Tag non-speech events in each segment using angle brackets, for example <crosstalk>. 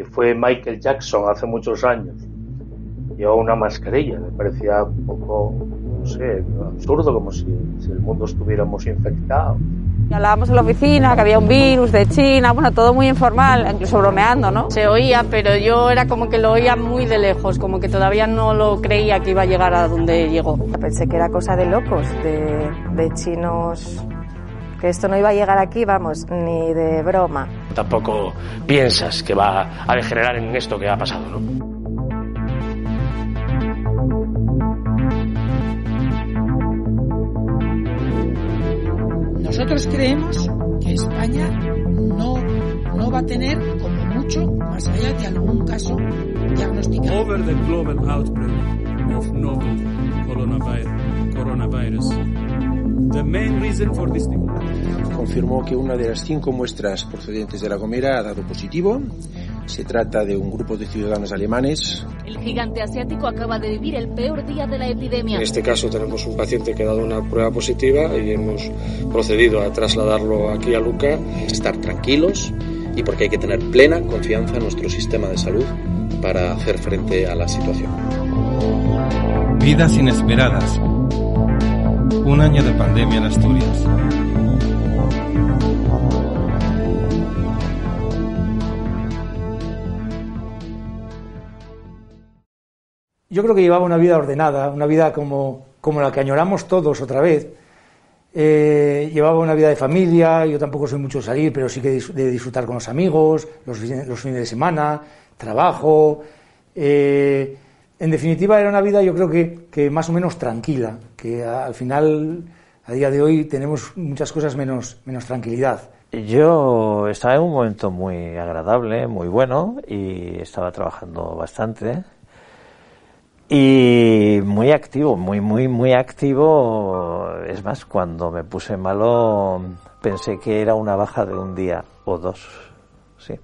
que fue Michael Jackson hace muchos años. Llevaba una mascarilla, me parecía un poco, no sé, absurdo, como si, si el mundo estuviéramos infectados. Hablábamos en la oficina que había un virus de China, bueno, todo muy informal, incluso bromeando, ¿no? Se oía, pero yo era como que lo oía muy de lejos, como que todavía no lo creía que iba a llegar a donde llegó. Pensé que era cosa de locos, de, de chinos, que esto no iba a llegar aquí, vamos, ni de broma. Tampoco piensas que va a degenerar en esto que ha pasado, ¿no? Nosotros creemos que España no, no va a tener como mucho más allá de algún caso diagnosticado. Over the global outbreak of novel coronavirus, coronavirus. The main reason for this confirmó que una de las cinco muestras procedentes de La Gomera ha dado positivo. Se trata de un grupo de ciudadanos alemanes. El gigante asiático acaba de vivir el peor día de la epidemia. En este caso tenemos un paciente que ha dado una prueba positiva y hemos procedido a trasladarlo aquí a Luca. Estar tranquilos y porque hay que tener plena confianza en nuestro sistema de salud para hacer frente a la situación. Vidas inesperadas. Un año de pandemia en Asturias. Yo creo que llevaba una vida ordenada, una vida como, como la que añoramos todos otra vez. Eh, llevaba una vida de familia, yo tampoco soy mucho de salir, pero sí que de disfrutar con los amigos, los, fines de semana, trabajo. Eh, en definitiva, era una vida yo creo que, que, más o menos tranquila, que al final, a día de hoy, tenemos muchas cosas menos, menos tranquilidad. Yo estaba en un momento muy agradable, muy bueno, y estaba trabajando bastante. Y muy activo, muy, muy, muy activo. Es más, cuando me puse malo pensé que era una baja de un día o dos. Sí.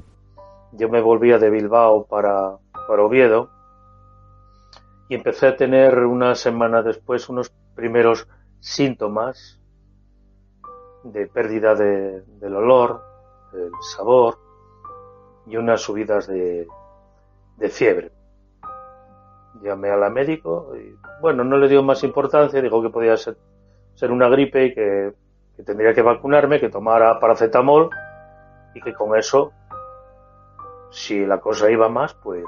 Yo me volvía de Bilbao para, para Oviedo y empecé a tener una semana después unos primeros síntomas de pérdida de, del olor, del sabor y unas subidas de, de fiebre llamé a la médico y bueno, no le dio más importancia, dijo que podía ser, una gripe y que, que, tendría que vacunarme, que tomara paracetamol y que con eso, si la cosa iba más, pues...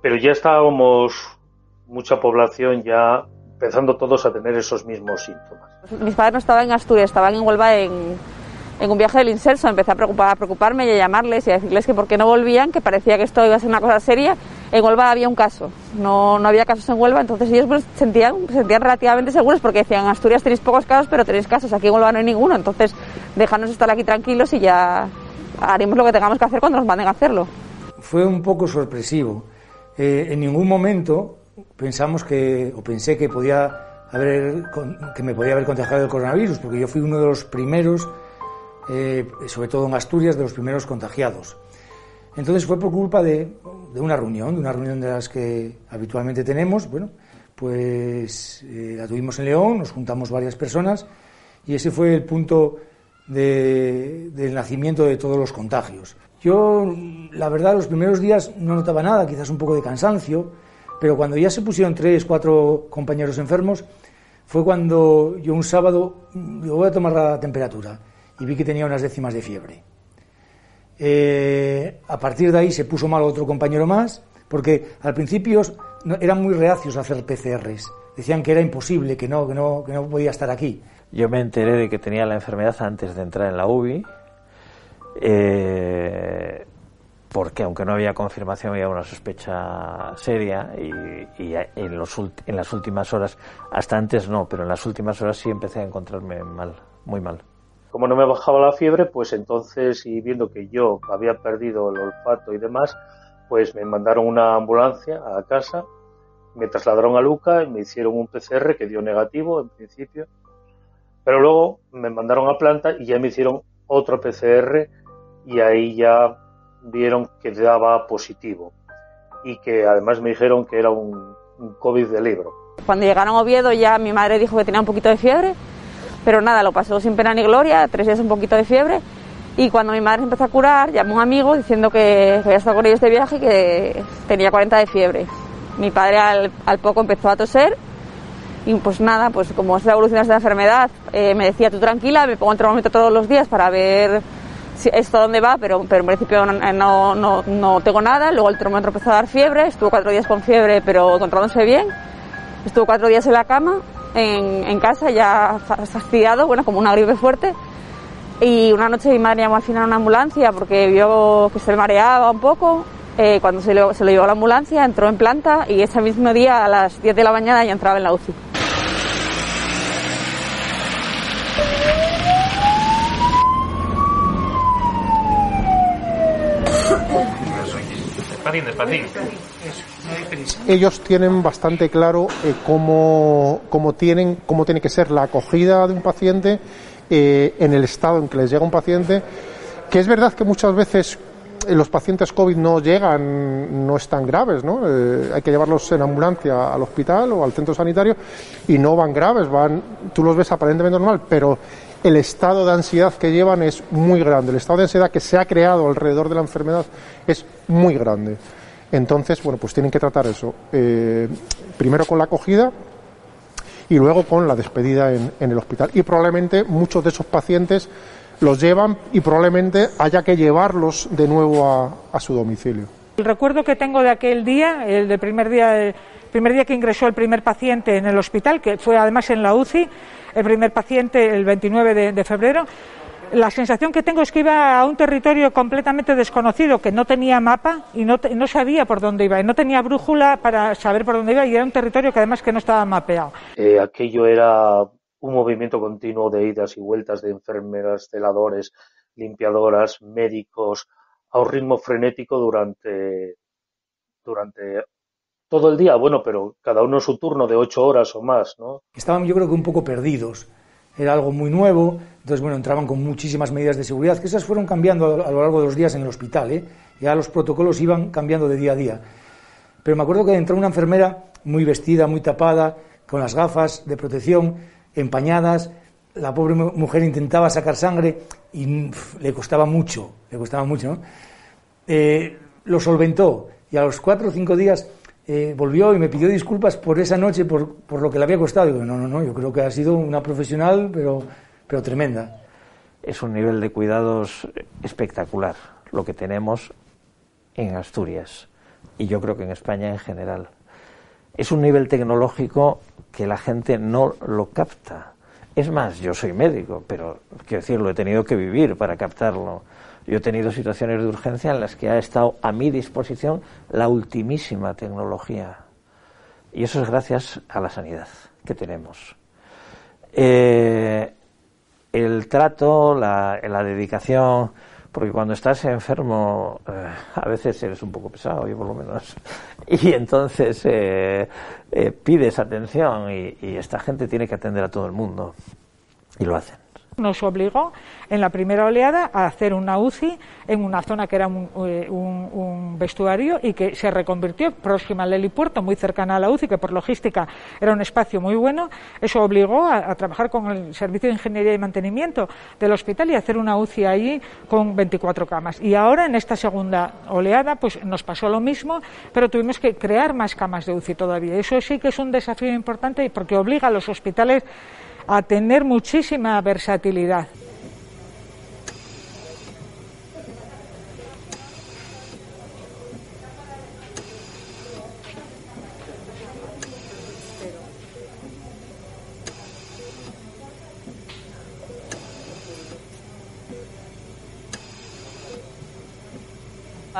Pero ya estábamos, mucha población ya empezando todos a tener esos mismos síntomas. Mis padres no estaban en Asturias, estaban en Huelva en, en un viaje del inserso. Empecé a, preocupar, a preocuparme y a llamarles y a decirles que por qué no volvían, que parecía que esto iba a ser una cosa seria en Huelva había un caso, no, no había casos en Huelva, entonces ellos pues, sentían, sentían relativamente seguros porque decían, en Asturias tenéis pocos casos, pero tenéis casos, aquí en Huelva no hay ninguno, entonces déjanos estar aquí tranquilos y ya haremos lo que tengamos que hacer cuando nos manden a hacerlo. Fue un poco sorpresivo. Eh, en ningún momento pensamos que, o pensé que podía haber, que me podía haber contagiado el coronavirus, porque yo fui uno de los primeros, eh, sobre todo en Asturias, de los primeros contagiados. Entonces fue por culpa de, una reunión, de una reunión de las que habitualmente tenemos. Bueno, pues eh, la tuvimos en León, nos juntamos varias personas y ese fue el punto de, del nacimiento de todos los contagios. Yo, la verdad, los primeros días no notaba nada, quizás un poco de cansancio, pero cuando ya se pusieron tres, cuatro compañeros enfermos, fue cuando yo un sábado, yo voy a tomar la temperatura y vi que tenía unas décimas de fiebre. Eh, a partir de ahí se puso mal otro compañero más, porque al principio eran muy reacios a hacer PCRs. Decían que era imposible, que no, que no, que no podía estar aquí. Yo me enteré de que tenía la enfermedad antes de entrar en la UBI, eh, porque aunque no había confirmación había una sospecha seria y, en, los, en las últimas horas, hasta antes no, pero en las últimas horas sí empecé a encontrarme mal, muy mal. Como no me bajaba la fiebre, pues entonces, y viendo que yo había perdido el olfato y demás, pues me mandaron una ambulancia a casa, me trasladaron a Luca y me hicieron un PCR que dio negativo en principio, pero luego me mandaron a planta y ya me hicieron otro PCR y ahí ya vieron que daba positivo y que además me dijeron que era un, un COVID de libro. Cuando llegaron a Oviedo ya mi madre dijo que tenía un poquito de fiebre pero nada, lo pasó sin pena ni gloria, tres días un poquito de fiebre Y cuando mi madre empezó a curar, llamó a un amigo diciendo que, había estado con ellos de viaje y que tenía 40 de fiebre. Mi padre al, al poco empezó a toser y pues nada, pues como es la evolución de esta enfermedad, eh, me decía tú tranquila, me pongo el termómetro todos los días para ver si esto dónde va, pero, pero en principio no, no, no, tengo nada. Luego el termómetro empezó a dar fiebre, estuvo cuatro días con fiebre, pero encontrándose bien. Estuvo cuatro días en la cama, en, casa, ya fastidiado, bueno, como una gripe fuerte. Y una noche mi madre llamó al final a una ambulancia porque vio que se mareaba un poco. Eh, cuando se lo, llevó a la ambulancia, entró en planta y ese mismo día a las 10 de la mañana ya entraba en la UCI. Ellos tienen bastante claro eh, cómo, cómo, tienen, cómo tiene que ser la acogida de un paciente eh, en el estado en que les llega un paciente, que es verdad que muchas veces eh, los pacientes COVID no llegan, no están graves, ¿no? hay que llevarlos en ambulancia al hospital o al centro sanitario y no van graves, van, tú los ves aparentemente normal, pero el estado de ansiedad que llevan es muy grande. El estado de ansiedad que se ha creado alrededor de la enfermedad es muy grande. Entonces, bueno, pues tienen que tratar eso. Eh, primero con la acogida y luego con la despedida en, el hospital. Y probablemente muchos de esos pacientes los llevan y probablemente haya que llevarlos de nuevo a, su domicilio. El recuerdo que tengo de aquel día, el del primer día, el primer día que ingresó el primer paciente en el hospital, que fue además en la UCI, el primer paciente el 29 de, febrero, la sensación que tengo es que iba a un territorio completamente desconocido, que no tenía mapa y no, no, sabía por dónde iba, y no tenía brújula para saber por dónde iba, y era un territorio que además que no estaba mapeado. Eh, aquello era un movimiento continuo de idas y vueltas de enfermeras, celadores, limpiadoras, médicos, a un ritmo frenético durante, durante todo el día, bueno, pero cada uno su turno de ocho horas o más, ¿no? Estaban yo creo que un poco perdidos. Era algo muy nuevo, entonces bueno, entraban con muchísimas medidas de seguridad, que esas fueron cambiando a lo largo de los días en el hospital, ¿eh? Ya los protocolos iban cambiando de día a día. Pero me acuerdo que entró una enfermera muy vestida, muy tapada, con las gafas de protección, empañadas, la pobre mujer intentaba sacar sangre y le costaba mucho, le costaba mucho, ¿no? Eh, lo solventó y a los cuatro o cinco días eh, volvió y me pidió disculpas por esa noche, por, por, lo que le había costado. Digo, no, no, no, yo creo que ha sido una profesional, pero, pero tremenda. Es un nivel de cuidados espectacular lo que tenemos en Asturias y yo creo que en España en general. Es un nivel tecnológico que la gente no lo capta. Es más, yo soy médico, pero quiero decir, lo he tenido que vivir para captarlo. Yo he tenido situaciones de urgencia en las que ha estado a mi disposición la ultimísima tecnología. Y eso es gracias a la sanidad que tenemos. Eh, el trato, la, dedicación, porque cuando estás enfermo eh, a veces eres un poco pesado, yo por lo menos, <laughs> y entonces eh, pides atención y esta gente tiene que atender a todo el mundo. Y lo hacen nos obligó en la primera oleada a hacer una UCI en una zona que era un, eh, vestuario y que se reconvirtió próxima al helipuerto, muy cercana a la UCI, que por logística era un espacio muy bueno. Eso obligó a, trabajar con el Servicio de Ingeniería y Mantenimiento del hospital y hacer una UCI ahí con 24 camas. Y ahora, en esta segunda oleada, pues nos pasó lo mismo, pero tuvimos que crear más camas de UCI todavía. Eso sí que es un desafío importante porque obliga a los hospitales a tener muchísima versatilidad.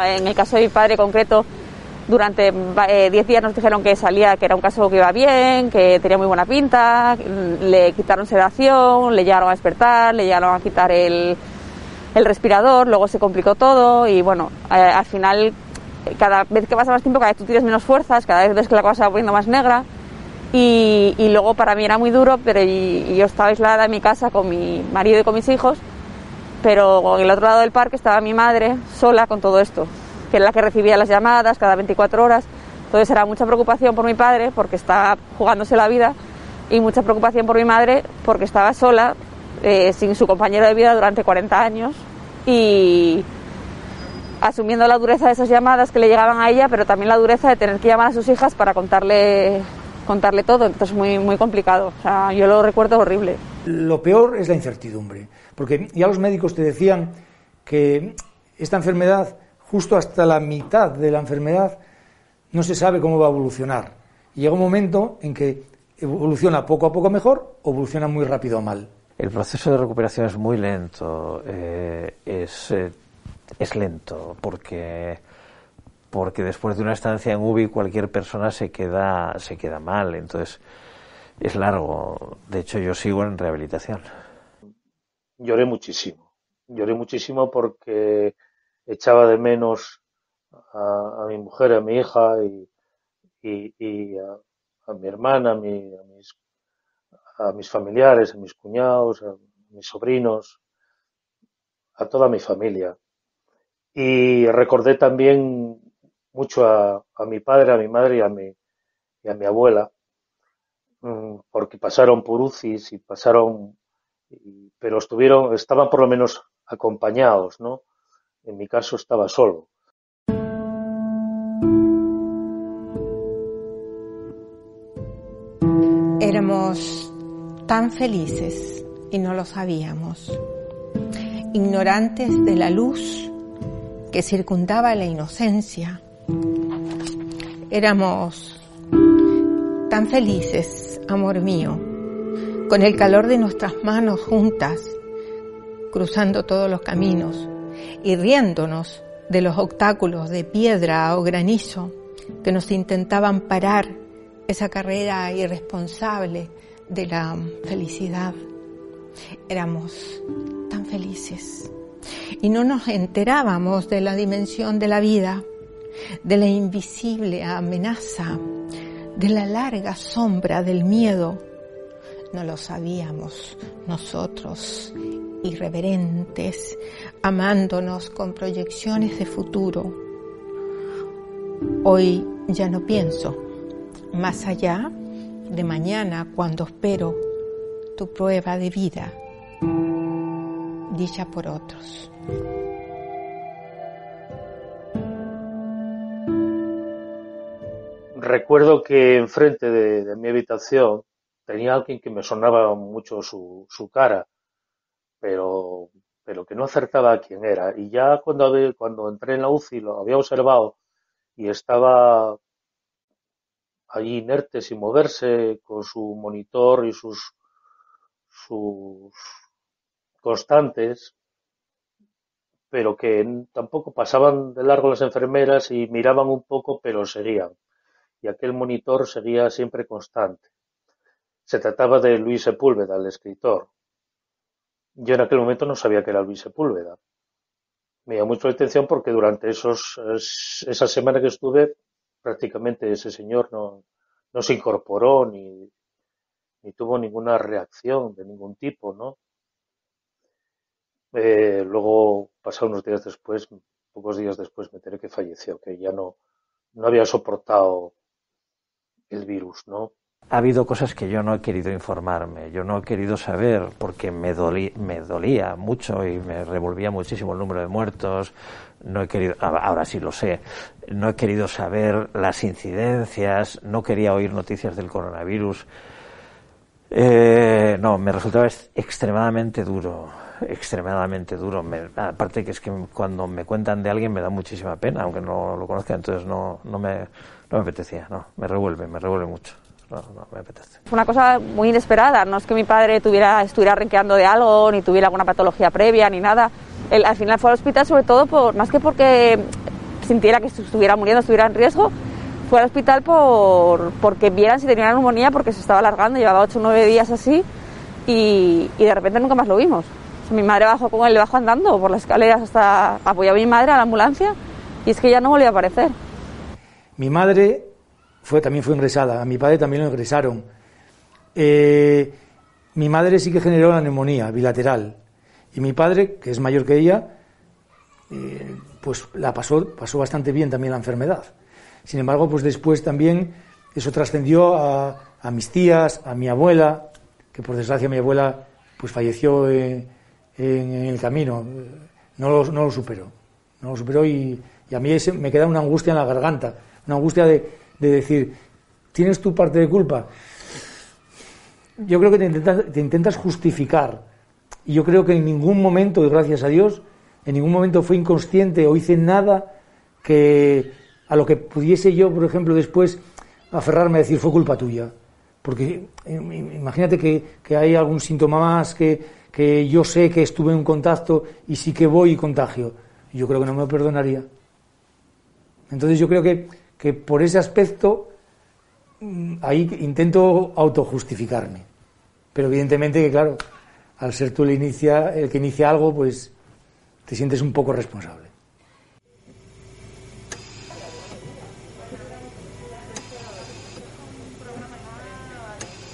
En el caso de mi padre concreto, durante 10 eh, días nos dijeron que salía, que era un caso que iba bien, que tenía muy buena pinta, le quitaron sedación, le llegaron a despertar, le llegaron a quitar el, el respirador, luego se complicó todo y bueno, eh, al final cada vez que pasa más tiempo, cada vez tú tienes menos fuerzas, cada vez ves que la cosa va poniendo más negra y, y luego para mí era muy duro, pero yo estaba aislada en mi casa con mi marido y con mis hijos, pero en el otro lado del parque estaba mi madre sola con todo esto que era la que recibía las llamadas cada 24 horas. Entonces era mucha preocupación por mi padre porque estaba jugándose la vida y mucha preocupación por mi madre porque estaba sola, eh, sin su compañero de vida durante 40 años y asumiendo la dureza de esas llamadas que le llegaban a ella, pero también la dureza de tener que llamar a sus hijas para contarle contarle todo, entonces muy muy complicado. O sea, yo lo recuerdo horrible. Lo peor es la incertidumbre, porque ya los médicos te decían que esta enfermedad, justo hasta la mitad de la enfermedad, no se sabe cómo va a evolucionar. Y llega un momento en que evoluciona poco a poco mejor o evoluciona muy rápido mal. El proceso de recuperación es muy lento, eh, es, eh, es lento, porque, porque después de una estancia en UBI cualquier persona se queda, se queda mal, entonces es largo. De hecho, yo sigo en rehabilitación. Lloré muchísimo, lloré muchísimo porque echaba de menos a, mi mujer, a mi hija y, a, mi hermana, a, a mis familiares, a mis cuñados, a mis sobrinos, a toda mi familia. Y recordé también mucho a, mi padre, a mi madre y a mi, y a mi abuela, mm, porque pasaron por UCIs y pasaron, pero estuvieron, estaban por lo menos acompañados, ¿no? En mi caso estaba solo. Éramos tan felices y no lo sabíamos, ignorantes de la luz que circundaba la inocencia. Éramos tan felices, amor mío, con el calor de nuestras manos juntas, cruzando todos los caminos y riéndonos de los obstáculos de piedra o granizo que nos intentaban parar esa carrera irresponsable de la felicidad. Éramos tan felices y no nos enterábamos de la dimensión de la vida, de la invisible amenaza, de la larga sombra del miedo. No lo sabíamos nosotros, irreverentes, amándonos con proyecciones de futuro. Hoy ya no pienso más allá de mañana cuando espero tu prueba de vida, dicha por otros. Recuerdo que enfrente de, mi habitación tenía alguien que me sonaba mucho su, cara, pero, pero que no acertaba a quién era. Y ya cuando, cuando entré en la UCI lo había observado y estaba allí inerte sin moverse con su monitor y sus, sus constantes, pero que tampoco pasaban de largo las enfermeras y miraban un poco, pero seguían. Y aquel monitor seguía siempre constante. Se trataba de Luis Sepúlveda, el escritor. Yo en aquel momento no sabía que era Luis Sepúlveda. Me llamó mucho la atención porque durante esos, esa semana que estuve prácticamente ese señor no, no se incorporó ni, ni tuvo ninguna reacción de ningún tipo, ¿no? Eh, luego, pasados unos días después, pocos días después, me enteré que falleció, que ya no, no había soportado el virus, ¿no? Ha habido cosas que yo no he querido informarme, yo no he querido saber porque me, me dolía mucho y me revolvía muchísimo el número de muertos, no he querido, ahora sí lo sé, no he querido saber las incidencias, no quería oír noticias del coronavirus. Eh, no, me resultaba extremadamente duro, extremadamente duro. aparte que es que cuando me cuentan de alguien me da muchísima pena, aunque no lo conozca, entonces no, no, me, no me apetecía, no, me revuelve, me revuelve mucho no, no me apetece. Fue una cosa muy inesperada, no es que mi padre tuviera, estuviera renqueando de algo, ni tuviera alguna patología previa, ni nada. Él, al final fue al hospital sobre todo por, más que porque sintiera que estuviera muriendo, estuviera en riesgo, fue al hospital por, porque vieran si tenía una neumonía porque se estaba alargando, llevaba 8 o 9 días así y, y, de repente nunca más lo vimos. mi madre bajó con él, le bajó andando por las escaleras hasta apoyó a mi madre a la ambulancia y es que ya no volvió a aparecer. Mi madre fue, también fue ingresada, a mi padre también lo ingresaron. Eh, mi madre sí que generó la neumonía bilateral y mi padre, que es mayor que ella, eh, pues la pasó, pasó bastante bien también la enfermedad. Sin embargo, pues después también eso trascendió a, mis tías, a mi abuela, que por desgracia mi abuela pues falleció en, el camino. no lo, no superó. No lo superó y, a mí me queda una angustia en la garganta, una angustia de, de decir, ¿tienes tu parte de culpa? Yo creo que te intentas, te intentas justificar. Y yo creo que en ningún momento, y gracias a Dios, en ningún momento fui inconsciente o hice nada que a lo que pudiese yo, por ejemplo, después aferrarme a decir fue culpa tuya. Porque eh, imagínate que, que hay algún síntoma más que, que yo sé que estuve en contacto y sí que voy y contagio. Yo creo que no me perdonaría. Entonces yo creo que, que por ese aspecto mm, ahí intento autojustificarme. Pero evidentemente que, claro, al ser tú el, inicia, el que inicia algo, pues te sientes un poco responsable.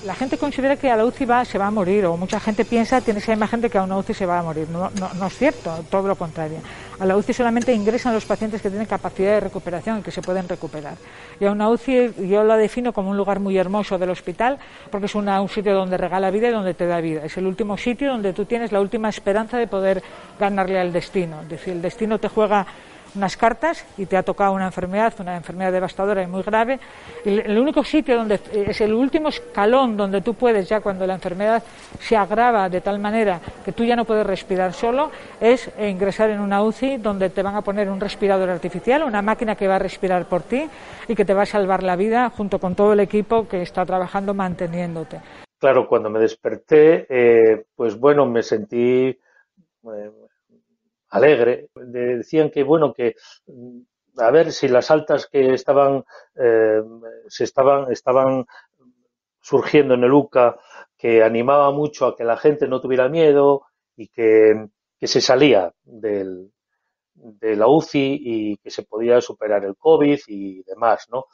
la gente considera que a la UCI va, se va a morir, o mucha gente piensa, tiene esa imagen de que a una UCI se va a morir. No, no, es cierto, todo lo contrario. A la UCI solamente ingresan los pacientes que tienen capacidad de recuperación y que se pueden recuperar. Y a una UCI yo la defino como un lugar muy hermoso del hospital, porque es un sitio donde regala vida y donde te da vida. Es el último sitio donde tú tienes la última esperanza de poder ganarle al destino. Es decir, el destino te juega unas cartas y te ha tocado una enfermedad, una enfermedad devastadora y muy grave. Y el único sitio donde es el último escalón donde tú puedes, ya cuando la enfermedad se agrava de tal manera que tú ya no puedes respirar solo, es ingresar en una UCI donde te van a poner un respirador artificial, una máquina que va a respirar por ti y que te va a salvar la vida junto con todo el equipo que está trabajando manteniéndote. Claro, cuando me desperté, eh, pues bueno, me sentí eh, alegre. Decían que, bueno, que a ver si las altas que estaban, eh, se estaban, estaban surgiendo en el UCA, que animaba mucho a que la gente no tuviera miedo y que, que se salía del, de la UCI y que se podía superar el COVID y demás, ¿no?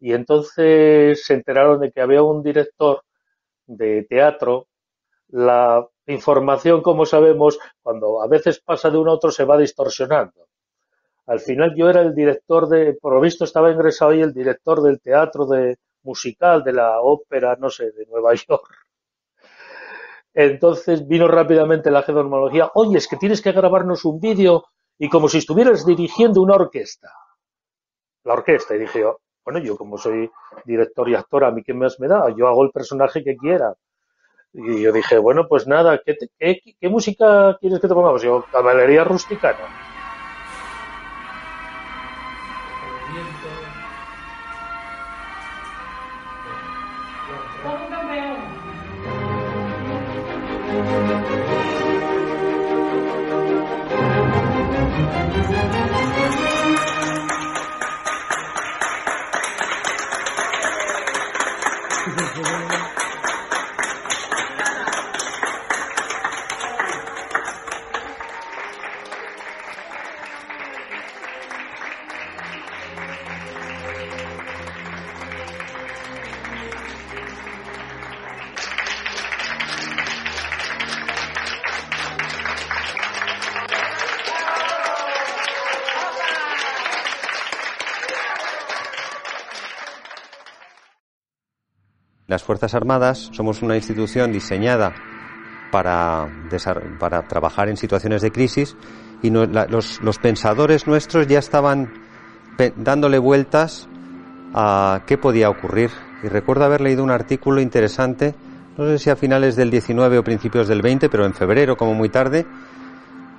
Y entonces se enteraron de que había un director de teatro, la información, como sabemos, cuando a veces pasa de uno a otro se va distorsionando. Al final yo era el director de, por lo visto estaba ingresado ahí el director del teatro de musical de la ópera, no sé, de Nueva <laughs> York. Entonces vino rápidamente la genomología, oye, es que tienes que grabarnos un vídeo y como si estuvieras dirigiendo una orquesta. La orquesta, y dije yo, bueno, yo como soy director y actor, a mí qué más me da, yo hago el personaje que quiera. Y yo dije, bueno, pues nada, ¿qué, qué, qué música quieres que te pongamos? Yo, caballería rusticana. Las Fuerzas Armadas somos una institución diseñada para, para trabajar en situaciones de crisis y los, los, pensadores nuestros ya estaban dándole vueltas a qué podía ocurrir. Y recuerdo haber leído un artículo interesante, no sé si a finales del 19 o principios del 20, pero en febrero como muy tarde,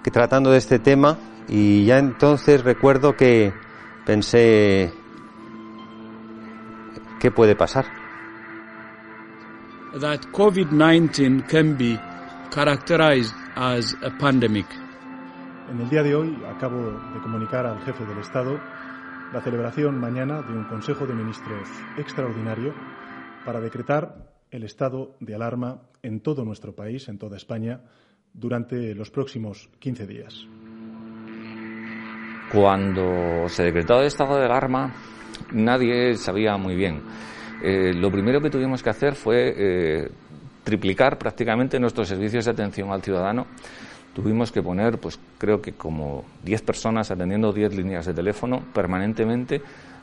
que tratando de este tema y ya entonces recuerdo que pensé, ¿qué puede pasar? That COVID-19 can be characterized as a pandemic. En el día de hoy acabo de comunicar al jefe del Estado la celebración mañana de un Consejo de Ministros extraordinario para decretar el estado de alarma en todo nuestro país, en toda España, durante los próximos 15 días. Cuando se decretó el estado de alarma, nadie sabía muy bien eh, lo primero que tuvimos que hacer fue eh, triplicar prácticamente nuestros servicios de atención al ciudadano. Tuvimos que poner, pues creo que como 10 personas atendiendo 10 líneas de teléfono permanentemente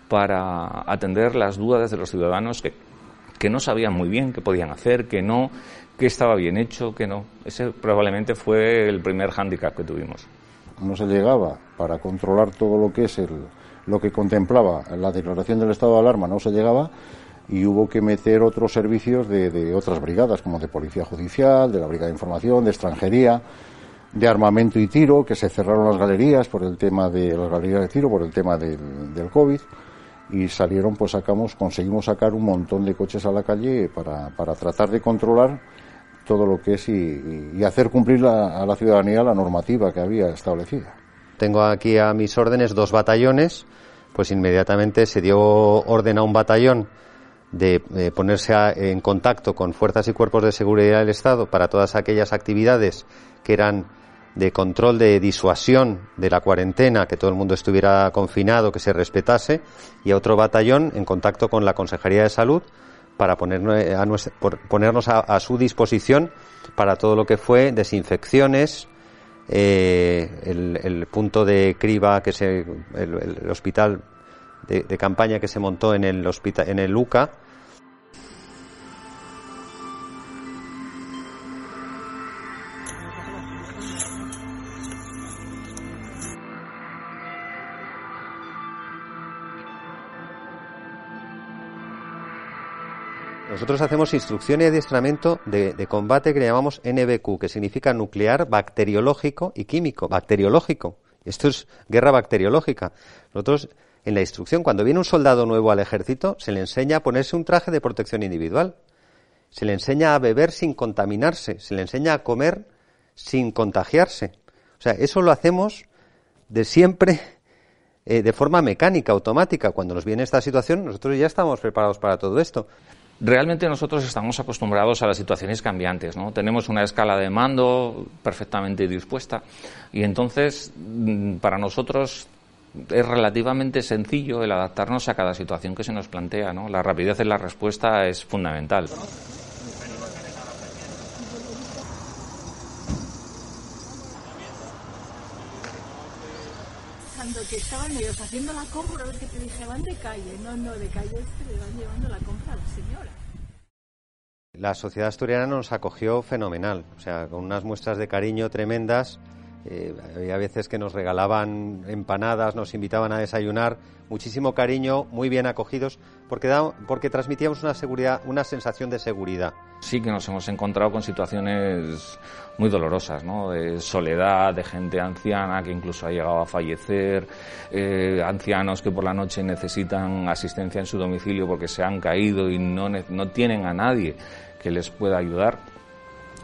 para atender las dudas de los ciudadanos que, que no sabían muy bien qué podían hacer, que no, que estaba bien hecho, que no. Ese probablemente fue el primer hándicap que tuvimos. no se llegaba para controlar todo lo que es el, lo que contemplaba la declaración del estado de alarma, no se llegaba y hubo que meter otros servicios de, otras brigadas, como de policía judicial, de la brigada de información, de extranjería, de armamento y tiro, que se cerraron las galerías por el tema de las galerías de tiro, por el tema del, del COVID y salieron, pues sacamos, conseguimos sacar un montón de coches a la calle para, para tratar de controlar todo lo que es y, y hacer cumplir la, a la ciudadanía la normativa que había establecida. Tengo aquí a mis órdenes dos batallones, pues inmediatamente se dio orden a un batallón de eh, ponerse en contacto con fuerzas y cuerpos de seguridad del Estado para todas aquellas actividades que eran de control de disuasión de la cuarentena, que todo el mundo estuviera confinado, que se respetase, y a otro batallón en contacto con la Consejería de Salud para ponernos ponernos a, a, su disposición para todo lo que fue desinfecciones, eh, el, punto de criba que se, el, el hospital de, campaña que se montó en el hospital, en el UCA, Nosotros hacemos instrucción y adiestramiento de, de, combate que le llamamos NBQ, que significa nuclear, bacteriológico y químico. Bacteriológico. Esto es guerra bacteriológica. Nosotros, en la instrucción, cuando viene un soldado nuevo al ejército, se le enseña a ponerse un traje de protección individual. Se le enseña a beber sin contaminarse. Se le enseña a comer sin contagiarse. O sea, eso lo hacemos de siempre <laughs> eh, de forma mecánica, automática. Cuando nos viene esta situación, nosotros ya estamos preparados para todo esto. Realmente nosotros estamos acostumbrados a las situaciones cambiantes, ¿no? Tenemos una escala de mando perfectamente dispuesta y entonces mm, para nosotros es relativamente sencillo el adaptarnos a cada situación que se nos plantea, ¿no? La rapidez en la respuesta es fundamental. Cuando que estaban ellos haciendo la compra, es que te dije, van de calle, no, no, de calle es que le van llevando la compra a la señora. La sociedad asturiana nos acogió fenomenal, o sea, con unas muestras de cariño tremendas. Eh, había veces que nos regalaban empanadas, nos invitaban a desayunar, muchísimo cariño, muy bien acogidos, porque, da, porque transmitíamos una seguridad, una sensación de seguridad. Sí que nos hemos encontrado con situaciones muy dolorosas, ¿no? De soledad, de gente anciana que incluso ha llegado a fallecer, eh, ancianos que por la noche necesitan asistencia en su domicilio porque se han caído y no, no tienen a nadie que les pueda ayudar.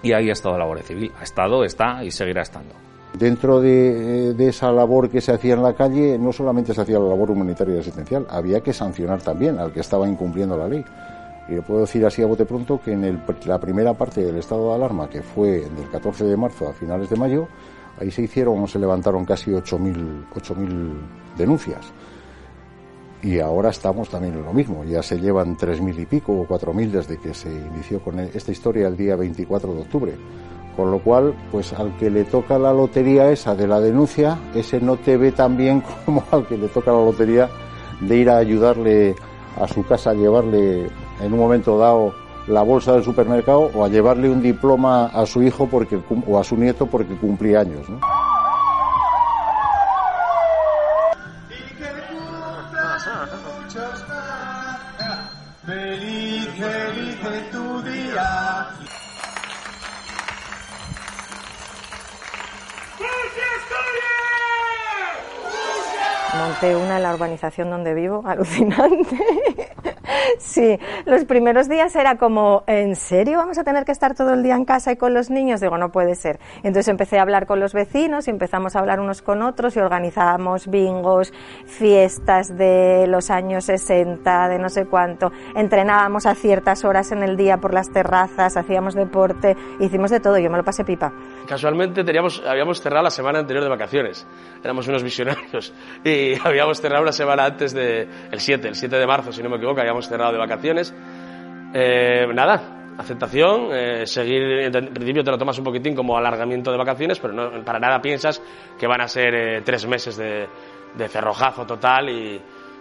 Y ahí ha estado la Guardia Civil. Ha estado, está y seguirá estando. Dentro de, de, esa labor que se hacía en la calle, no solamente se hacía la labor humanitaria y asistencial, había que sancionar también al que estaba incumpliendo la ley. Y le puedo decir así a bote pronto que en la primera parte del estado de alarma, que fue del 14 de marzo a finales de mayo, ahí se hicieron, se levantaron casi 8.000 denuncias. Y ahora estamos también en lo mismo, ya se llevan 3.000 y pico o 4.000 desde que se inició con esta historia el día 24 de octubre. Con lo cual, pues al que le toca la lotería esa de la denuncia, ese no te ve tan bien <laughs> como al que le toca la lotería de ir a ayudarle a su casa, a llevarle en un momento dado la bolsa del supermercado o a llevarle un diploma a su hijo porque, o a su nieto porque cumplía años. ¿no? Monté una en la urbanización donde vivo, <laughs> alucinante. sí, los primeros días era como, ¿en serio vamos a tener que estar todo el día en casa y con los niños? Digo, no puede ser. Entonces empecé a hablar con los vecinos y empezamos a hablar unos con otros y organizábamos bingos, fiestas de los años 60, de no sé cuánto. Entrenábamos a ciertas horas en el día por las terrazas, hacíamos deporte, hicimos de todo. Yo me lo pasé pipa. Casualmente habíamos cerrado la semana anterior de vacaciones. Éramos unos visionarios. Y <laughs> habíamos cerrado una semana antes de el 7, el 7 de marzo, si no me equivoco, habíamos cerrado de vacaciones. Eh, nada, aceptación, eh, seguir, en principio te lo tomas un poquitín como alargamiento de vacaciones, pero no, para nada piensas que van a ser eh, tres meses de, de, cerrojazo total y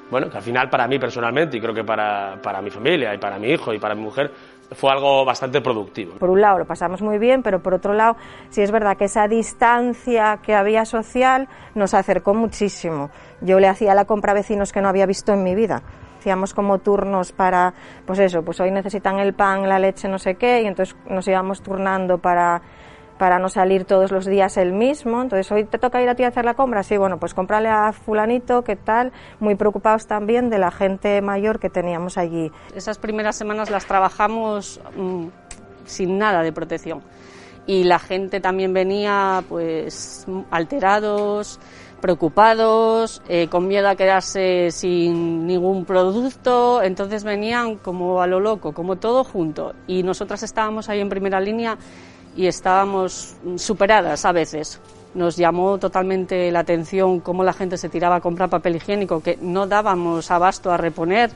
bueno, que al final para mí personalmente y creo que para, para mi familia y para mi hijo y para mi mujer fue algo bastante productivo. Por un lado lo pasamos muy bien, pero por otro lado sí es verdad que esa distancia que había social nos acercó muchísimo. Yo le hacía la compra a vecinos que no había visto en mi vida. Hacíamos como turnos para, pues eso, pues hoy necesitan el pan, la leche, no sé qué, y entonces nos íbamos turnando para para no salir todos los días el mismo. Entonces, hoy te toca ir a ti a hacer la compra. Sí, bueno, pues comprarle a fulanito, ¿qué tal? Muy preocupados también de la gente mayor que teníamos allí. Esas primeras semanas las trabajamos mm, sin nada de protección. Y la gente también venía, pues, alterados, preocupados, eh, con miedo a quedarse sin ningún producto, entonces venían como a lo loco, como todo junto. Y nosotras estábamos ahí en primera línea y estábamos superadas a veces. Nos llamó totalmente la atención cómo la gente se tiraba a comprar papel higiénico, que no dábamos abasto a reponer,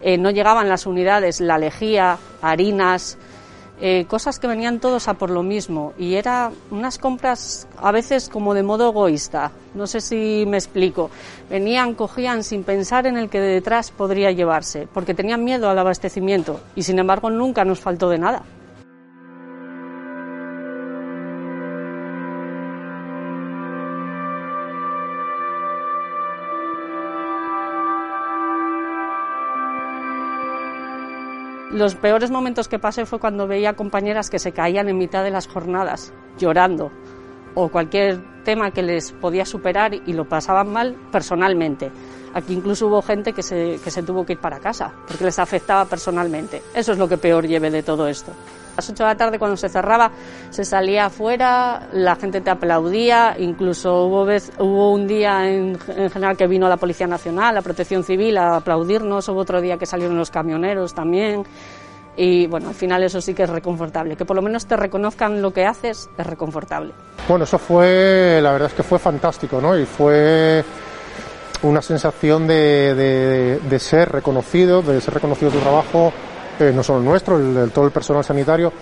eh, no llegaban las unidades, la lejía, harinas, eh, cosas que venían todos a por lo mismo. Y era unas compras a veces como de modo egoísta. No sé si me explico. Venían, cogían sin pensar en el que detrás podría llevarse, porque tenían miedo al abastecimiento y sin embargo nunca nos faltó de nada. Los peores momentos que pasé fue cuando veía compañeras que se caían en mitad de las jornadas, llorando, o cualquier tema que les podía superar y lo pasaban mal personalmente. Aquí incluso hubo gente que se, que se tuvo que ir para casa porque les afectaba personalmente. Eso es lo que peor lleve de todo esto. Las 8 de la tarde cuando se cerraba se salía afuera, la gente te aplaudía, incluso hubo, un día en, en, general que vino la Policía Nacional, la Protección Civil a aplaudirnos, hubo otro día que salieron los camioneros también y bueno, al final eso sí que es reconfortable, que por lo menos te reconozcan lo que haces es reconfortable. Bueno, eso fue, la verdad es que fue fantástico, ¿no? Y fue una sensación de ser reconocido, de ser reconocido tu trabajo eh, no solo el nuestro, el, el, todo el personal sanitario,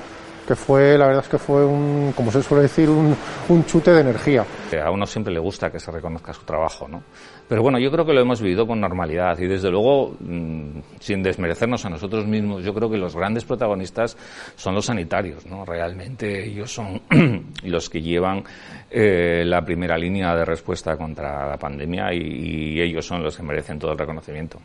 que fue, la verdad es que fue un, como se suele decir, un, un, chute de energía. A uno siempre le gusta que se reconozca su trabajo, ¿no? Pero bueno, yo creo que lo hemos vivido con normalidad y desde luego, mmm, sin desmerecernos a nosotros mismos, yo creo que los grandes protagonistas son los sanitarios, ¿no? Realmente ellos son <clears throat> los que llevan eh, la primera línea de respuesta contra la pandemia y, y ellos son los que merecen todo el reconocimiento.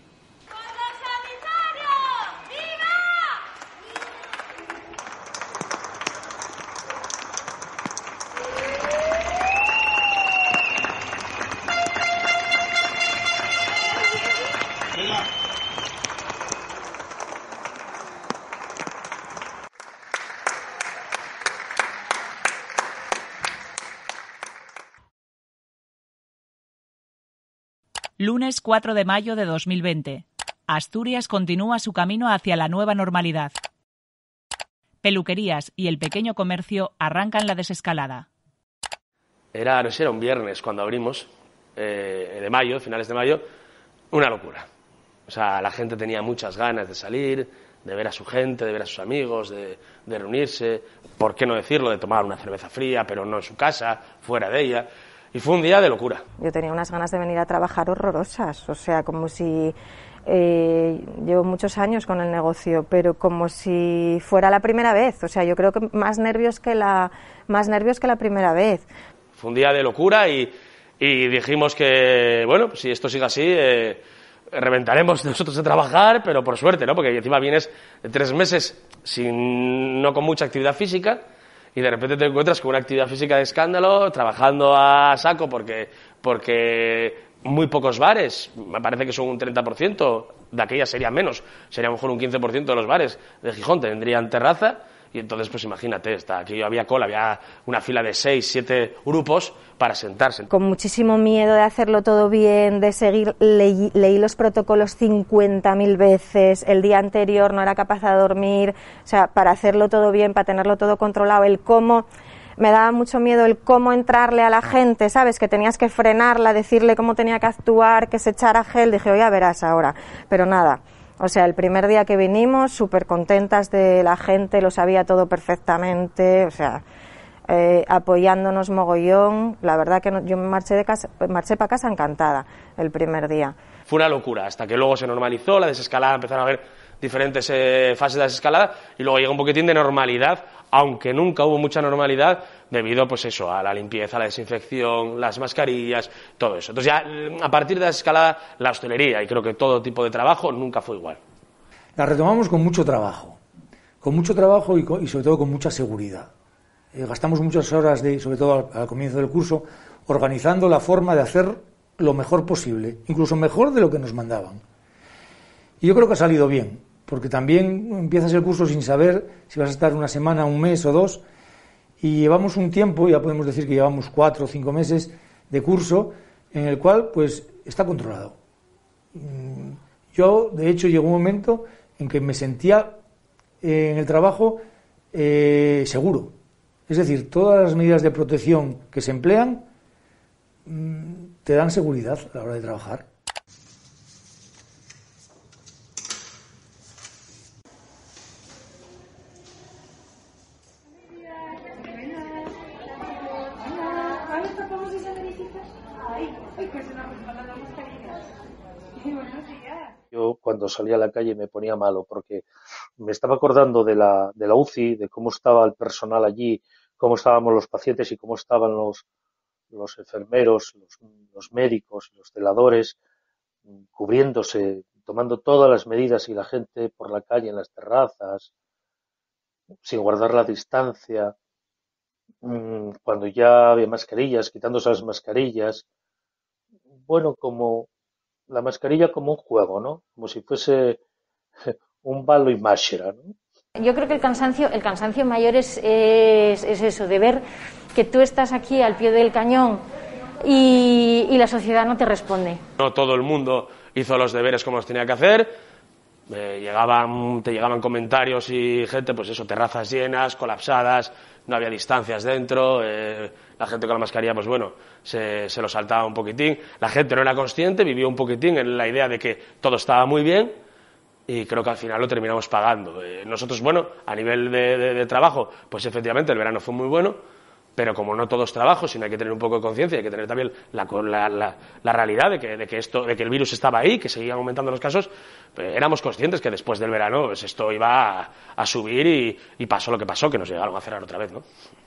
Lunes 4 de mayo de 2020. Asturias continúa su camino hacia la nueva normalidad. Peluquerías y el pequeño comercio arrancan la desescalada. Era, no era un viernes cuando abrimos, eh, de mayo, finales de mayo, una locura. O sea, la gente tenía muchas ganas de salir, de ver a su gente, de ver a sus amigos, de reunirse, por qué no decirlo, de tomar una cerveza fría, pero no en su casa, fuera de ella. Y fue un día de locura. Yo tenía unas ganas de venir a trabajar horrorosas, o sea, como si eh, llevo muchos años con el negocio, pero como si fuera la primera vez, o sea, yo creo que más nervios que la, más nervios que la primera vez. Fue un día de locura y, y dijimos que, bueno, pues si esto sigue así, eh, reventaremos <laughs> nosotros de trabajar, pero por suerte, ¿no? Porque encima vienes tres meses sin, no con mucha actividad física y de repente te encuentras con una actividad física de escándalo, trabajando a saco porque, porque muy pocos bares, me parece que son un 30%, de aquella sería menos, sería mejor un 15% de los bares de Gijón tendrían terraza y entonces pues imagínate, está, aquí había cola, había una fila de seis, siete grupos para sentarse. Con muchísimo miedo de hacerlo todo bien, de seguir, leí, leí los protocolos 50.000 veces, el día anterior no era capaz de dormir, o sea, para hacerlo todo bien, para tenerlo todo controlado, el cómo me daba mucho miedo el cómo entrarle a la gente, ¿sabes? Que tenías que frenarla, decirle cómo tenía que actuar, que se echara gel. Dije, oye, verás ahora. Pero nada. O sea, el primer día que vinimos, súper contentas de la gente, lo sabía todo perfectamente. O sea, eh, apoyándonos mogollón. La verdad que no, yo me marché, de casa, marché para casa encantada el primer día. Fue una locura, hasta que luego se normalizó, la desescalada, empezaron a ver diferentes eh, fases de la desescalada y luego llega un poquitín de normalidad, aunque nunca hubo mucha normalidad debido pues eso, a la limpieza, la desinfección, las mascarillas, todo eso. Entonces ya a partir de la desescalada la hostelería y creo que todo tipo de trabajo nunca fue igual. La retomamos con mucho trabajo, con mucho trabajo y, y sobre todo con mucha seguridad. Eh, gastamos muchas horas, de, sobre todo al, al comienzo del curso, organizando la forma de hacer lo mejor posible, incluso mejor de lo que nos mandaban. Y yo creo que ha salido bien, porque también empiezas el curso sin saber si vas a estar una semana, un mes o dos, y llevamos un tiempo, ya podemos decir que llevamos cuatro o cinco meses de curso, en el cual pues está controlado. Mm, yo, de hecho, llegó un momento en que me sentía eh, en el trabajo eh, seguro. Es decir, todas las medidas de protección que se emplean mm, te dan seguridad a la hora de trabajar. Salía a la calle me ponía malo porque me estaba acordando de la, de la UCI, de cómo estaba el personal allí, cómo estábamos los pacientes y cómo estaban los, los enfermeros, los, médicos, los celadores, cubriéndose, tomando todas las medidas y la gente por la calle, en las terrazas, sin guardar la distancia, mm, cuando ya había mascarillas, quitándose las mascarillas. Bueno, como la mascarilla como un juego, ¿no? Como si fuese <laughs> un balo y máscara, ¿no? Yo creo que el cansancio, el cansancio mayor es, es, es, eso, de ver que tú estás aquí al pie del cañón y, y, la sociedad no te responde. No todo el mundo hizo los deberes como los tenía que hacer. Eh, llegaban, te llegaban comentarios y gente, pues eso, terrazas llenas, colapsadas, no había distancias dentro, eh, la gente con la mascarilla, pues bueno, se, se lo saltaba un poquitín. La gente no era consciente, vivió un poquitín en la idea de que todo estaba muy bien y creo que al final lo terminamos pagando. Eh, nosotros, bueno, a nivel de, de, de, trabajo, pues efectivamente el verano fue muy bueno, pero como no todo es trabajo, sino hay que tener un poco de conciencia, hay que tener también la, la, la, realidad de que, esto, de que el virus estaba ahí, que seguían aumentando los casos, eh, éramos conscientes que después del verano pues esto iba a, subir y, pasó lo que pasó, que nos llegaron a cerrar otra vez, ¿no?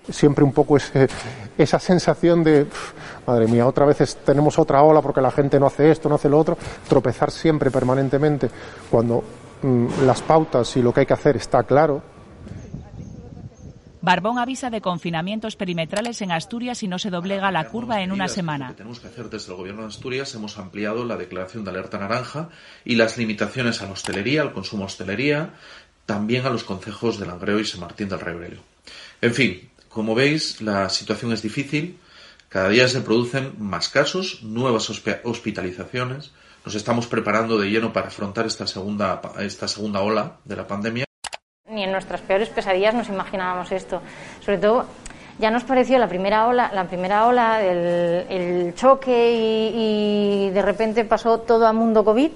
Siempre un poco ese, esa sensación de, madre mía, otra vez tenemos otra ola porque la gente no hace esto, no hace lo otro, tropezar siempre permanentemente cuando mmm, las pautas y lo que hay que hacer está claro, Barbón avisa de confinamientos perimetrales en Asturias si no se doblega la curva en una semana. Lo que tenemos que hacer desde el Gobierno de Asturias hemos ampliado la declaración de alerta naranja y las limitaciones a la hostelería, al consumo de hostelería, también a los concejos de Langreo y San Martín del Rebrelio. En fin, como veis, la situación es difícil. Cada día se producen más casos, nuevas hospitalizaciones. Nos estamos preparando de lleno para afrontar esta segunda, esta segunda ola de la pandemia en nuestras peores pesadillas nos imaginábamos esto. Sobre todo, ya nos pareció la primera ola, la primera ola, el, choque y, de repente pasó todo a mundo COVID.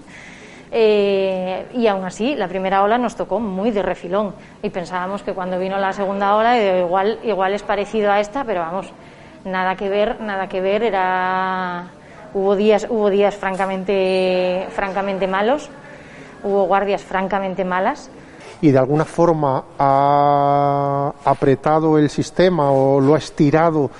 Eh, y aún así, la primera ola nos tocó muy de refilón. Y pensábamos que cuando vino la segunda ola, igual, igual es parecido a esta, pero vamos, nada que ver, nada que ver. Hubo días, hubo días francamente, francamente malos, hubo guardias francamente malas y de alguna forma ha apretado el sistema o lo ha estirado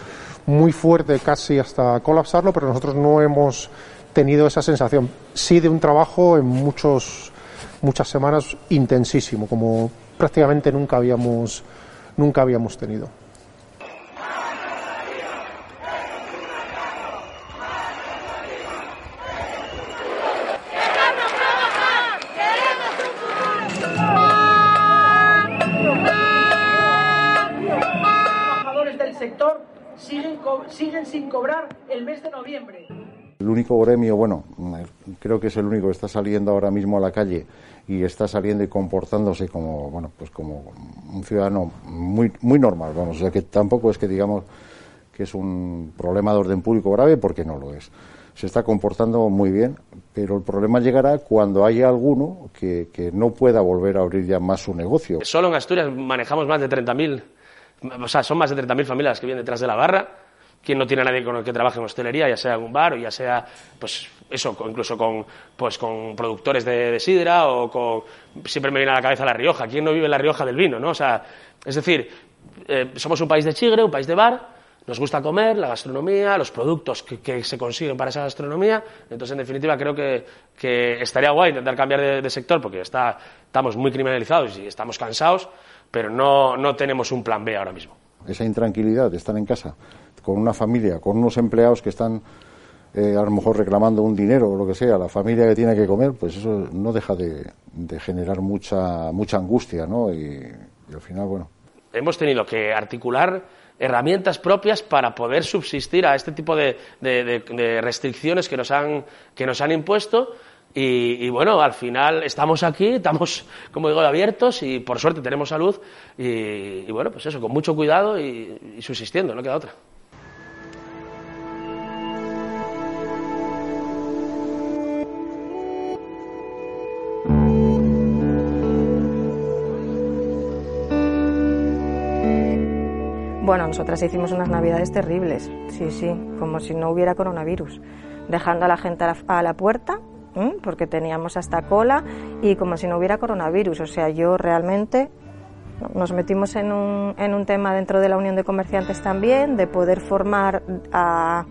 muy fuerte casi hasta colapsarlo, pero nosotros no hemos tenido esa sensación. Sí de un trabajo en muchos, muchas semanas intensísimo, como prácticamente nunca habíamos, nunca habíamos tenido. Siguen sin cobrar el mes de noviembre. El único gremio, bueno, creo que es el único que está saliendo ahora mismo a la calle y está saliendo y comportándose como, bueno, pues como un ciudadano muy, muy normal, vamos, o sea que tampoco es que digamos que es un problema de orden público grave porque no lo es. Se está comportando muy bien, pero el problema llegará cuando haya alguno que, que no pueda volver a abrir ya más su negocio. Solo en Asturias manejamos más de 30.000, o sea, son más de 30.000 familias que vienen detrás de la barra ¿Quién no tiene a nadie con el que trabaje en hostelería, ya sea en un bar o ya sea, pues eso, incluso con, pues, con productores de, sidra o con. Siempre me viene a la cabeza La Rioja. ¿Quién no vive en La Rioja del vino, no? O sea, es decir, eh, somos un país de chigre, un país de bar, nos gusta comer, la gastronomía, los productos que, se consiguen para esa gastronomía. Entonces, en definitiva, creo que, estaría guay intentar cambiar de, de sector porque está, estamos muy criminalizados y estamos cansados, pero no, no tenemos un plan B ahora mismo. Esa intranquilidad de estar en casa con una familia, con unos empleados que están eh, a lo mejor reclamando un dinero o lo que sea, la familia que tiene que comer, pues eso no deja de, generar mucha, mucha angustia, ¿no? Y, al final, bueno. Hemos tenido que articular herramientas propias para poder subsistir a este tipo de, de, restricciones que nos han, que nos han impuesto. Y, bueno, al final estamos aquí, estamos, como digo, abiertos y por suerte tenemos salud. Y, bueno, pues eso, con mucho cuidado y, y subsistiendo, no queda otra. Bueno, nosotras hicimos unas navidades terribles, sí, sí, como si no hubiera coronavirus, dejando a la gente a la, puerta, porque teníamos hasta cola, y como si no hubiera coronavirus. O sea, yo realmente nos metimos en un, en un tema dentro de la Unión de Comerciantes también, de poder formar a,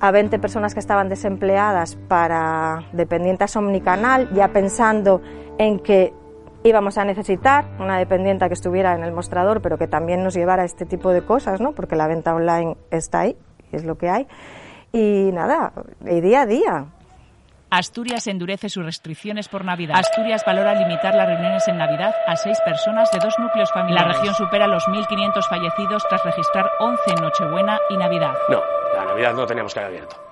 a 20 personas que estaban desempleadas para dependientes omnicanal, ya pensando en que íbamos a necesitar una dependiente que estuviera en el mostrador, pero que también nos llevara este tipo de cosas, ¿no? Porque la venta online está ahí, es lo que hay. Y nada, y día a día. Asturias endurece sus restricciones por Navidad. Asturias valora limitar las reuniones en Navidad a seis personas de dos núcleos familiares. La región supera los 1.500 fallecidos tras registrar 11 en Nochebuena y Navidad. No, la Navidad no teníamos que haber abierto.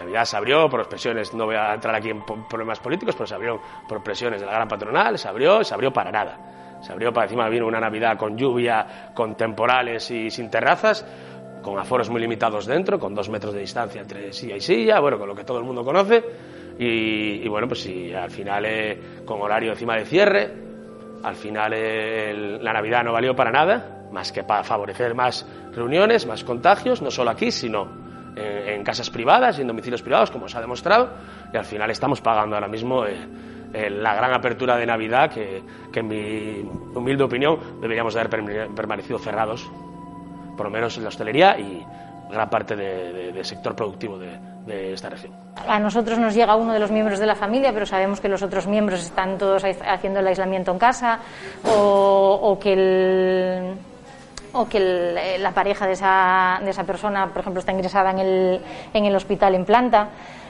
Navidad se abrió por presiones, no voy a entrar aquí en problemas políticos, pero se abrió por presiones de la gran patronal, se abrió, se abrió para nada. Se abrió para encima vino una Navidad con lluvia, con temporales y sin terrazas, con aforos muy limitados dentro, con dos metros de distancia entre silla y silla, bueno, con lo que todo el mundo conoce. Y, bueno, pues sí, al final eh, con horario encima de cierre, al final eh, la Navidad no valió para nada, más que para favorecer más reuniones, más contagios, no solo aquí, sino en, casas privadas y en domicilios privados, como se ha demostrado, y al final estamos pagando ahora mismo eh, eh, la gran apertura de Navidad que, en mi humilde opinión deberíamos de haber permanecido cerrados, por lo menos en la hostelería y gran parte del sector productivo de, esta región. A nosotros nos llega uno de los miembros de la familia, pero sabemos que los otros miembros están todos haciendo el aislamiento en casa o, o que el o que eh, la pareja de esa, de esa persona, por ejemplo, está ingresada en el, en el hospital en planta.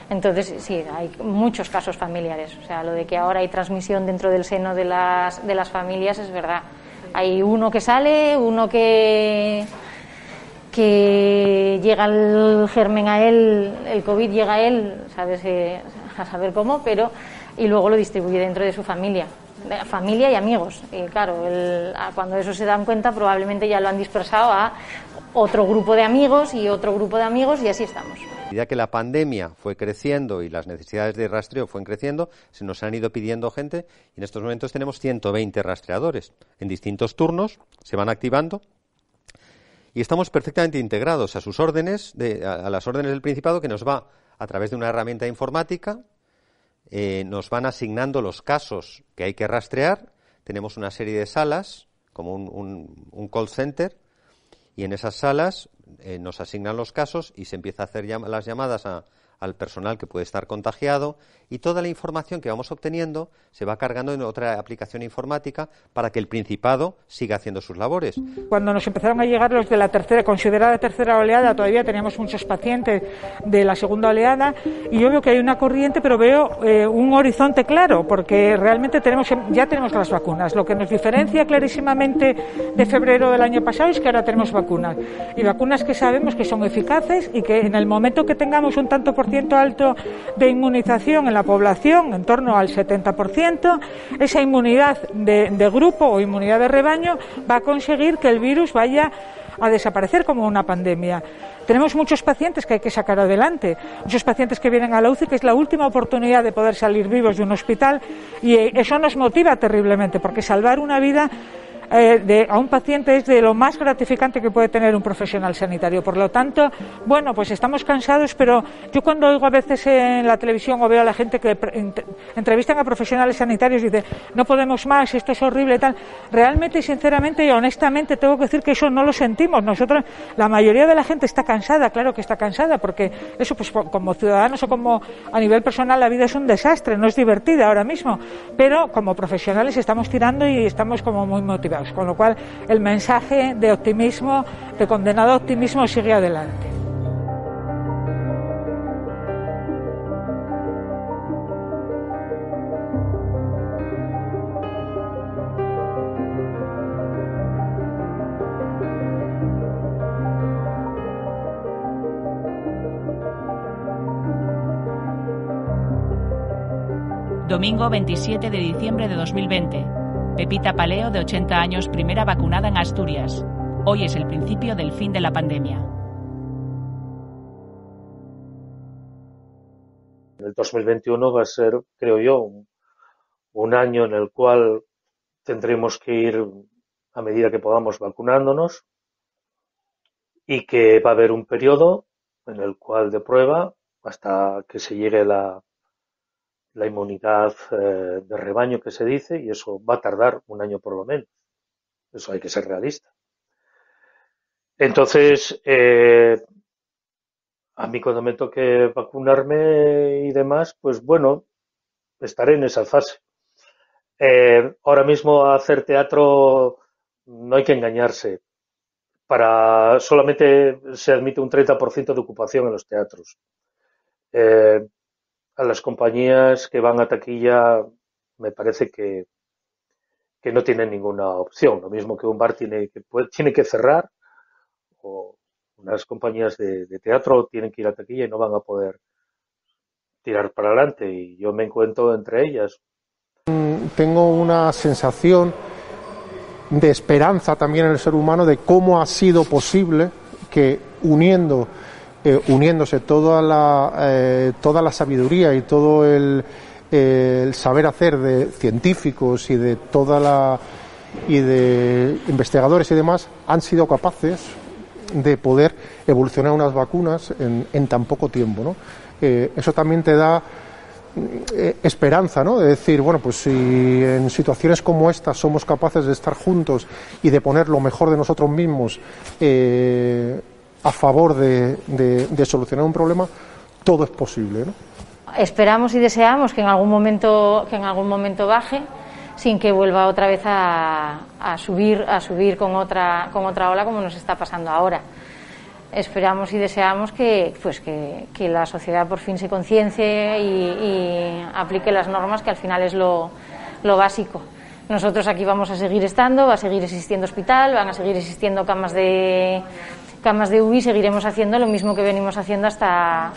Entonces, sí, hay muchos casos familiares. O sea, lo de que ahora hay transmisión dentro del seno de las, de las familias es verdad. Hay uno que sale, uno que, que llega el germen a él, el COVID llega a él, sabes a saber cómo, pero y luego lo distribuye dentro de su familia familia y amigos. Y claro, cuando eso se dan cuenta, probablemente ya lo han dispersado a otro grupo de amigos y otro grupo de amigos y así estamos. Ya que la pandemia fue creciendo y las necesidades de rastreo fueron creciendo, se nos han ido pidiendo gente y en estos momentos tenemos 120 rastreadores en distintos turnos, se van activando y estamos perfectamente integrados a sus órdenes, a las órdenes del Principado que nos va a través de una herramienta informática eh, nos van asignando los casos que hay que rastrear. Tenemos una serie de salas, como un, call center, y en esas salas eh, nos asignan los casos y se empieza a hacer las llamadas a, al personal que puede estar contagiado y toda la información que vamos obteniendo se va cargando en otra aplicación informática para que el Principado siga haciendo sus labores. Cuando nos empezaron a llegar los de la tercera, considerada tercera oleada, todavía teníamos muchos pacientes de la segunda oleada y yo veo que hay una corriente, pero veo eh, un horizonte claro, porque realmente tenemos, ya tenemos las vacunas. Lo que nos diferencia clarísimamente de febrero del año pasado es que ahora tenemos vacunas y vacunas que sabemos que son eficaces y que en el momento que tengamos un tanto por alto de inmunización en la población, en torno al 70%, esa inmunidad de, de grupo o inmunidad de rebaño va a conseguir que el virus vaya a desaparecer como una pandemia. Tenemos muchos pacientes que hay que sacar adelante, muchos pacientes que vienen a la UCI, que es la última oportunidad de poder salir vivos de un hospital y eso nos motiva terriblemente, porque salvar una vida eh, de, a un paciente es de lo más gratificante que puede tener un profesional sanitario. Por lo tanto, bueno, pues estamos cansados, pero yo cuando oigo a veces en la televisión o veo a la gente que entrevistan a profesionales sanitarios y dicen, no podemos más, esto es horrible y tal, realmente sinceramente y honestamente tengo que decir que eso no lo sentimos. Nosotros, la mayoría de la gente está cansada, claro que está cansada, porque eso pues como ciudadanos o como a nivel personal la vida es un desastre, no es divertida ahora mismo, pero como profesionales estamos tirando y estamos como muy motivados, con lo cual el mensaje de optimismo, de condenado optimismo sigue adelante. Domingo 27 de diciembre de 2020. Pepita Paleo, de 80 años, primera vacunada en Asturias. Hoy es el principio del fin de la pandemia. El 2021 va a ser, creo yo, un, año en el cual tendremos que ir a medida que podamos vacunándonos y que va a haber un periodo en el cual de prueba hasta que se llegue la, la inmunidad eh, de rebaño que se dice y eso va a tardar un año por lo menos. Eso hay que ser realista. Entonces, eh, a mí cuando me toque vacunarme y demás, pues bueno, estaré en esa fase. Eh, ahora mismo hacer teatro no hay que engañarse. Para solamente se admite un 30% de ocupación en los teatros. A las compañías que van a taquilla me parece que, que no tienen ninguna opción. Lo mismo que un bar tiene que, tiene que cerrar o unas compañías de, teatro tienen que ir a taquilla y no van a poder tirar para adelante y yo me encuentro entre ellas. Tengo una sensación de esperanza también en el ser humano de cómo ha sido posible que uniendo eh, uniéndose toda la, eh, toda la sabiduría y todo el, el, saber hacer de científicos y de toda la y de investigadores y demás han sido capaces de poder evolucionar unas vacunas en, en tan poco tiempo, ¿no? Eh, eso también te da esperanza, ¿no? De decir, bueno, pues si en situaciones como esta somos capaces de estar juntos y de poner lo mejor de nosotros mismos eh, a favor de, solucionar un problema, todo es posible. ¿no? Esperamos y deseamos que en algún momento, que en algún momento baje sin que vuelva otra vez a, subir, a subir con otra, con otra ola como nos está pasando ahora. Esperamos y deseamos que, pues que, la sociedad por fin se conciencie y, aplique las normas, que al final es lo, lo básico. Nosotros aquí vamos a seguir estando, va a seguir existiendo hospital, van a seguir existiendo camas de, camas de UBI seguiremos haciendo lo mismo que venimos haciendo hasta,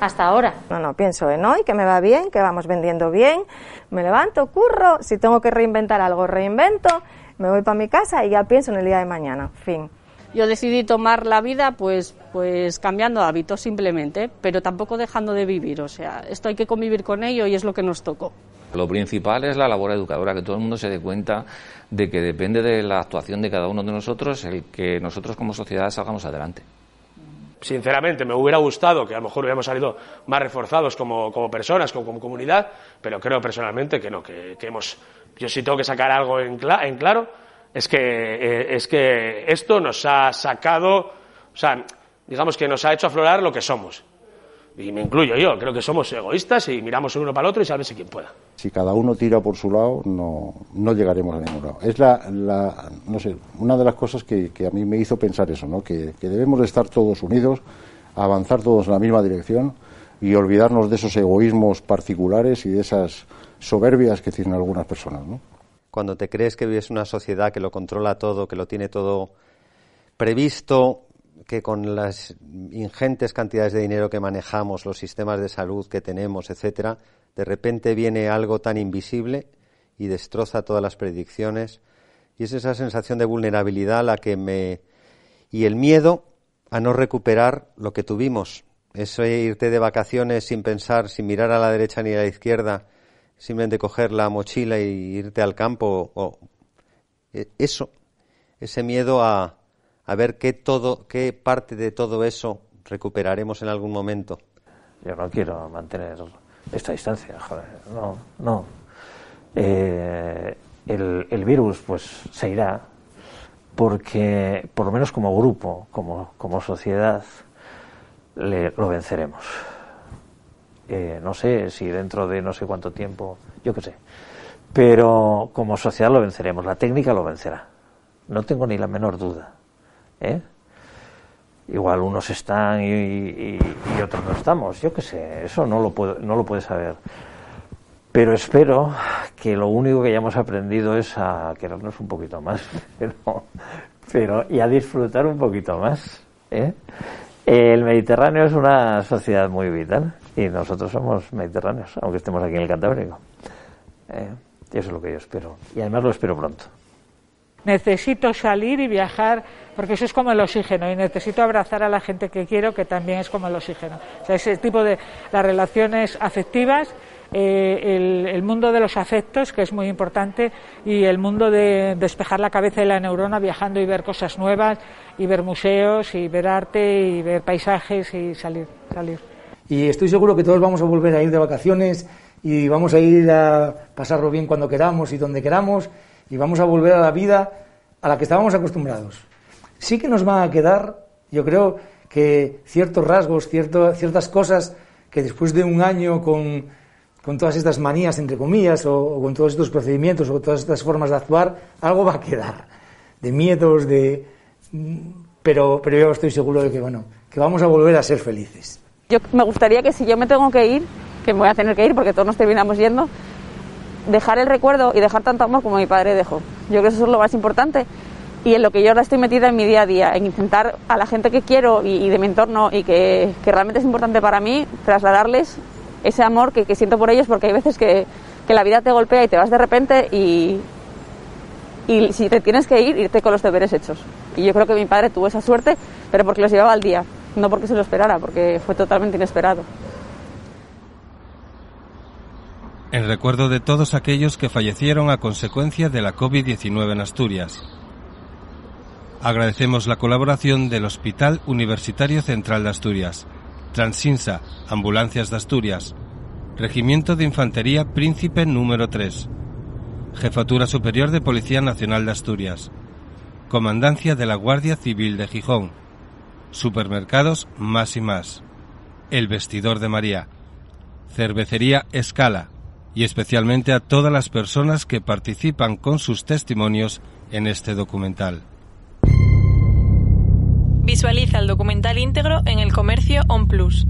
hasta ahora. No, no, pienso en hoy, que me va bien, que vamos vendiendo bien, me levanto, curro, si tengo que reinventar algo, reinvento, me voy para mi casa y ya pienso en el día de mañana, fin. Yo decidí tomar la vida pues, pues cambiando hábitos simplemente, pero tampoco dejando de vivir, o sea, esto hay que convivir con ello y es lo que nos tocó. Lo principal es la labor educadora, que todo el mundo se dé cuenta de que depende de la actuación de cada uno de nosotros el que nosotros como sociedad salgamos adelante. Sinceramente, me hubiera gustado que a lo mejor hubiéramos salido más reforzados como, personas, como, comunidad, pero creo personalmente que no, que, hemos. Yo sí tengo que sacar algo en, en claro, es que, eh, es que esto nos ha sacado, o sea, digamos que nos ha hecho aflorar lo que somos y me incluyo yo, creo que somos egoístas y miramos uno para el otro y sálvese quien pueda. Si cada uno tira por su lado, no, no llegaremos a ningún lado. Es la, la, no sé, una de las cosas que, que, a mí me hizo pensar eso, ¿no? Que, que, debemos de estar todos unidos, avanzar todos en la misma dirección y olvidarnos de esos egoísmos particulares y de esas soberbias que tienen algunas personas, ¿no? Cuando te crees que vives una sociedad que lo controla todo, que lo tiene todo previsto, que con las ingentes cantidades de dinero que manejamos, los sistemas de salud que tenemos, etcétera, de repente viene algo tan invisible y destroza todas las predicciones. Y es esa sensación de vulnerabilidad la que me. y el miedo a no recuperar lo que tuvimos. Eso irte de vacaciones sin pensar, sin mirar a la derecha ni a la izquierda, simplemente coger la mochila y irte al campo o E- Eso, ese miedo a, a ver qué todo, qué parte de todo eso recuperaremos en algún momento. Yo no quiero mantener esta distancia, joder, no, no. Eh, el, el virus, pues, se irá, porque, por lo menos como grupo, como, sociedad, le, lo venceremos. Eh, no sé si dentro de no sé cuánto tiempo, yo qué sé. Pero como sociedad lo venceremos, la técnica lo vencerá. No tengo ni la menor duda. ¿Eh? Igual unos están y, otros no estamos, yo qué sé, eso no lo, puedo, no lo puedes saber. Pero espero que lo único que hayamos aprendido es a querernos un poquito más, <laughs> pero, y a disfrutar un poquito más. ¿eh? El Mediterráneo es una sociedad muy vital y nosotros somos mediterráneos, aunque estemos aquí en el Cantábrico. ¿eh? Eso es lo que yo espero. Y además lo espero pronto. Necesito salir y viajar porque eso es como el oxígeno y necesito abrazar a la gente que quiero que también es como el oxígeno. O sea, ese tipo de las relaciones afectivas, eh, el, mundo de los afectos, que es muy importante, y el mundo de despejar la cabeza y la neurona viajando y ver cosas nuevas y ver museos y ver arte y ver paisajes y salir, salir. Y estoy seguro que todos vamos a volver a ir de vacaciones y vamos a ir a pasarlo bien cuando queramos y donde queramos y vamos a volver a la vida a la que estábamos acostumbrados. Sí que nos van a quedar, yo creo, que ciertos rasgos, ciertas cosas que después de un año con, con todas estas manías, entre comillas, o, o con todos estos procedimientos o todas estas formas de actuar, algo va a quedar. De miedos, de... Pero, pero yo estoy seguro de que, bueno, que vamos a volver a ser felices. Yo me gustaría que si yo me tengo que ir, que me voy a tener que ir porque todos nos terminamos yendo, dejar el recuerdo y dejar tanto amor como mi padre dejó. Yo creo que eso es lo más importante y en lo que yo ahora estoy metida en mi día a día, en intentar a la gente que quiero y, de mi entorno y que, que realmente es importante para mí, trasladarles ese amor que, que siento por ellos porque hay veces que, que la vida te golpea y te vas de repente y, y si te tienes que ir, irte con los deberes hechos. Y yo creo que mi padre tuvo esa suerte, pero porque los llevaba al día, no porque se lo esperara, porque fue totalmente inesperado. En recuerdo de todos aquellos que fallecieron a consecuencia de la COVID-19 en Asturias. Agradecemos la colaboración del Hospital Universitario Central de Asturias, Transinsa, Ambulancias de Asturias, Regimiento de Infantería Príncipe número 3, Jefatura Superior de Policía Nacional de Asturias, Comandancia de la Guardia Civil de Gijón, Supermercados Más y Más, El Vestidor de María, Cervecería Escala y especialmente a todas las personas que participan con sus testimonios en este documental. Visualiza el documental íntegro en el comercio On Plus.